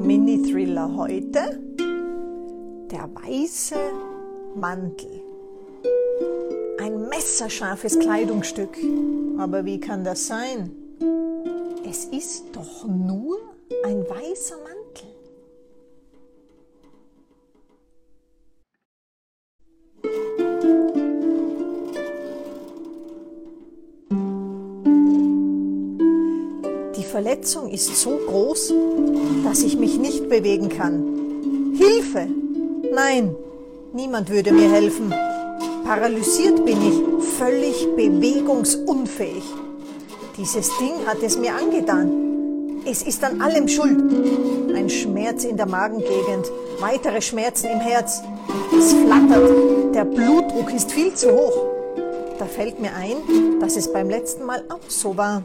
Mini-Thriller heute. Der weiße Mantel. Ein messerscharfes Kleidungsstück. Aber wie kann das sein? Es ist doch nur ein weißer Mantel. Verletzung ist so groß, dass ich mich nicht bewegen kann. Hilfe! Nein, niemand würde mir helfen. Paralysiert bin ich, völlig bewegungsunfähig. Dieses Ding hat es mir angetan. Es ist an allem schuld. Ein Schmerz in der Magengegend, weitere Schmerzen im Herz. Es flattert, der Blutdruck ist viel zu hoch. Da fällt mir ein, dass es beim letzten Mal auch so war.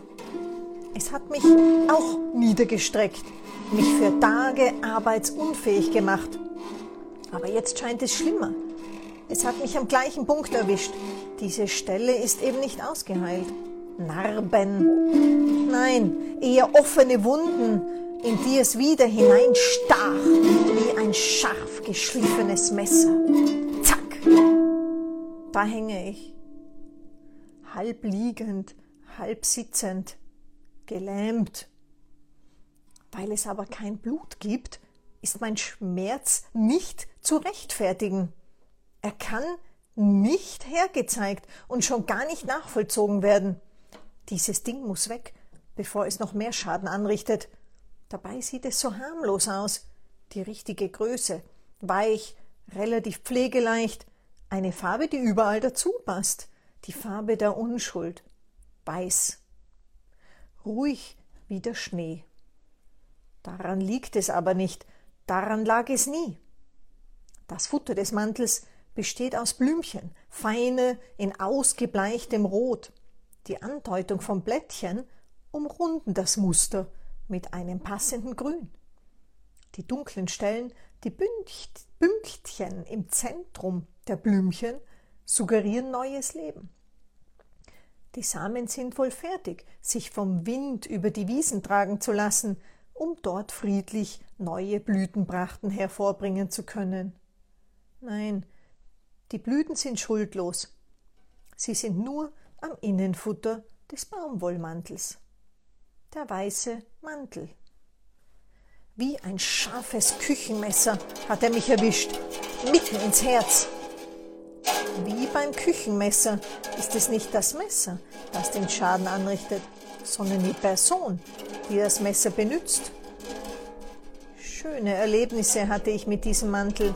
Es hat mich auch niedergestreckt, mich für Tage arbeitsunfähig gemacht. Aber jetzt scheint es schlimmer. Es hat mich am gleichen Punkt erwischt. Diese Stelle ist eben nicht ausgeheilt. Narben. Nein, eher offene Wunden, in die es wieder hineinstach, wie ein scharf geschliffenes Messer. Zack! Da hänge ich. Halb liegend, halb sitzend gelähmt. Weil es aber kein Blut gibt, ist mein Schmerz nicht zu rechtfertigen. Er kann nicht hergezeigt und schon gar nicht nachvollzogen werden. Dieses Ding muss weg, bevor es noch mehr Schaden anrichtet. Dabei sieht es so harmlos aus. Die richtige Größe, weich, relativ pflegeleicht, eine Farbe, die überall dazu passt. Die Farbe der Unschuld. Weiß ruhig wie der Schnee. Daran liegt es aber nicht, daran lag es nie. Das Futter des Mantels besteht aus Blümchen, feine in ausgebleichtem Rot. Die Andeutung von Blättchen umrunden das Muster mit einem passenden Grün. Die dunklen Stellen, die Pünktchen im Zentrum der Blümchen suggerieren neues Leben. Die Samen sind wohl fertig, sich vom Wind über die Wiesen tragen zu lassen, um dort friedlich neue Blütenprachten hervorbringen zu können. Nein, die Blüten sind schuldlos. Sie sind nur am Innenfutter des Baumwollmantels. Der weiße Mantel. Wie ein scharfes Küchenmesser hat er mich erwischt, mitten ins Herz. Wie beim Küchenmesser ist es nicht das Messer, das den Schaden anrichtet, sondern die Person, die das Messer benutzt. Schöne Erlebnisse hatte ich mit diesem Mantel.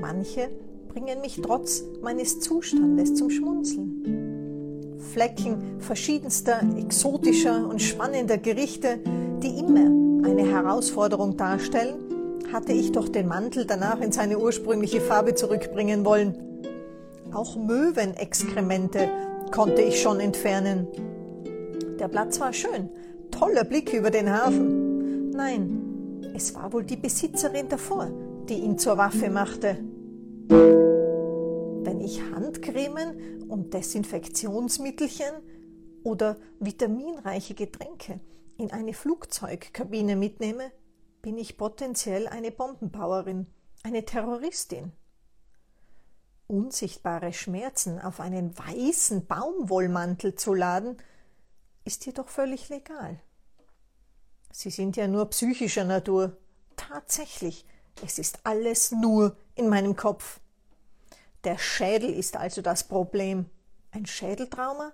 Manche bringen mich trotz meines Zustandes zum Schmunzeln. Flecken verschiedenster, exotischer und spannender Gerichte, die immer eine Herausforderung darstellen, hatte ich doch den Mantel danach in seine ursprüngliche Farbe zurückbringen wollen. Auch Möwenexkremente konnte ich schon entfernen. Der Platz war schön, toller Blick über den Hafen. Nein, es war wohl die Besitzerin davor, die ihn zur Waffe machte. Wenn ich Handcremen und Desinfektionsmittelchen oder vitaminreiche Getränke in eine Flugzeugkabine mitnehme, bin ich potenziell eine Bombenbauerin, eine Terroristin unsichtbare Schmerzen auf einen weißen Baumwollmantel zu laden, ist jedoch völlig legal. Sie sind ja nur psychischer Natur. Tatsächlich, es ist alles nur in meinem Kopf. Der Schädel ist also das Problem. Ein Schädeltrauma?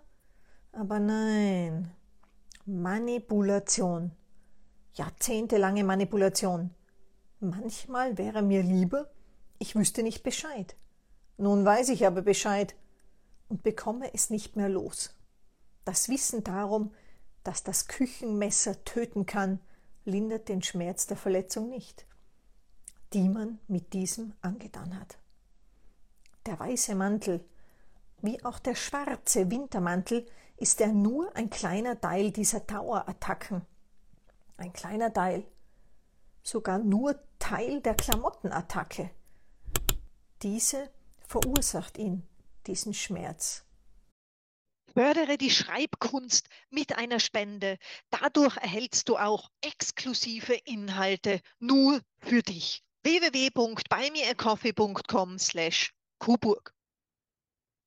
Aber nein. Manipulation. Jahrzehntelange Manipulation. Manchmal wäre mir lieber, ich wüsste nicht Bescheid. Nun weiß ich aber Bescheid und bekomme es nicht mehr los. Das Wissen darum, dass das Küchenmesser töten kann, lindert den Schmerz der Verletzung nicht, die man mit diesem angetan hat. Der weiße Mantel, wie auch der schwarze Wintermantel, ist er nur ein kleiner Teil dieser Dauerattacken. Ein kleiner Teil. Sogar nur Teil der Klamottenattacke. Diese verursacht ihn diesen Schmerz. Fördere die Schreibkunst mit einer Spende. Dadurch erhältst du auch exklusive Inhalte nur für dich. www.buymeacoffee.com slash Kuburg.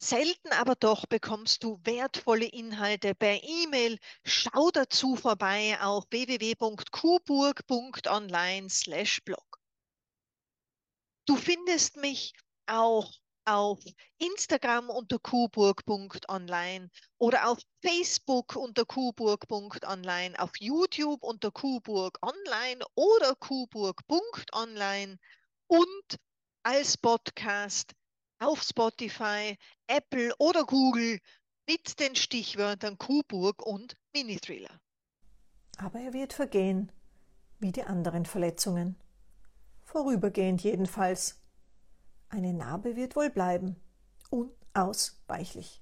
Selten aber doch bekommst du wertvolle Inhalte per E-Mail. Schau dazu vorbei auf www.kuburg.online/blog. Du findest mich auch auf Instagram unter kuburg.online oder auf Facebook unter kuburg.online, auf YouTube unter kuburg online oder kuburg.online und als Podcast auf Spotify, Apple oder Google mit den Stichwörtern Kuburg und Mini-Thriller. Aber er wird vergehen, wie die anderen Verletzungen. Vorübergehend jedenfalls. Eine Narbe wird wohl bleiben. Unausweichlich.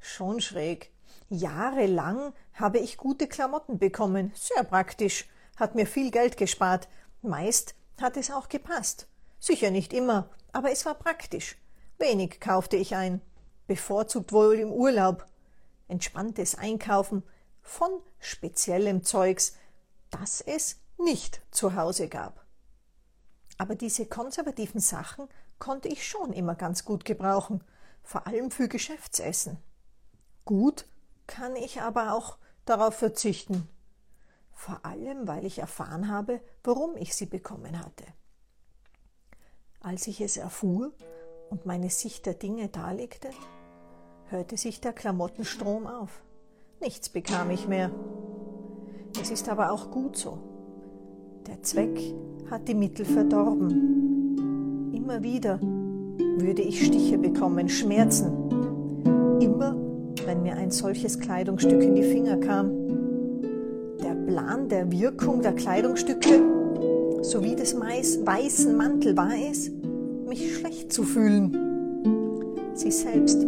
Schon schräg. Jahrelang habe ich gute Klamotten bekommen. Sehr praktisch. Hat mir viel Geld gespart. Meist hat es auch gepasst. Sicher nicht immer, aber es war praktisch. Wenig kaufte ich ein. Bevorzugt wohl im Urlaub. Entspanntes Einkaufen von speziellem Zeugs, das es nicht zu Hause gab. Aber diese konservativen Sachen konnte ich schon immer ganz gut gebrauchen, vor allem für Geschäftsessen. Gut kann ich aber auch darauf verzichten, vor allem weil ich erfahren habe, warum ich sie bekommen hatte. Als ich es erfuhr und meine Sicht der Dinge darlegte, hörte sich der Klamottenstrom auf. Nichts bekam ich mehr. Es ist aber auch gut so. Der Zweck hat die Mittel verdorben. Immer wieder würde ich Stiche bekommen, Schmerzen. Immer, wenn mir ein solches Kleidungsstück in die Finger kam. Der Plan der Wirkung der Kleidungsstücke sowie des Mais weißen Mantel war es, mich schlecht zu fühlen. Sie selbst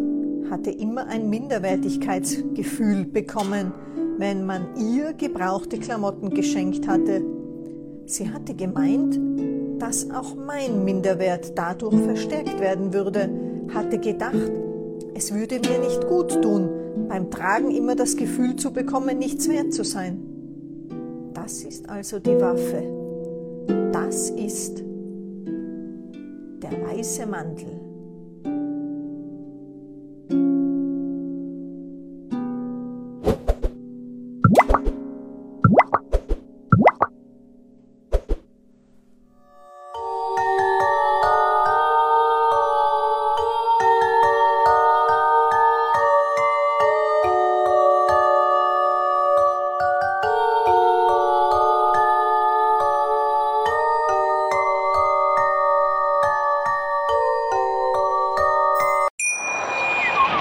hatte immer ein Minderwertigkeitsgefühl bekommen, wenn man ihr gebrauchte Klamotten geschenkt hatte. Sie hatte gemeint, dass auch mein Minderwert dadurch verstärkt werden würde, hatte gedacht, es würde mir nicht gut tun, beim Tragen immer das Gefühl zu bekommen, nichts wert zu sein. Das ist also die Waffe. Das ist der weiße Mantel.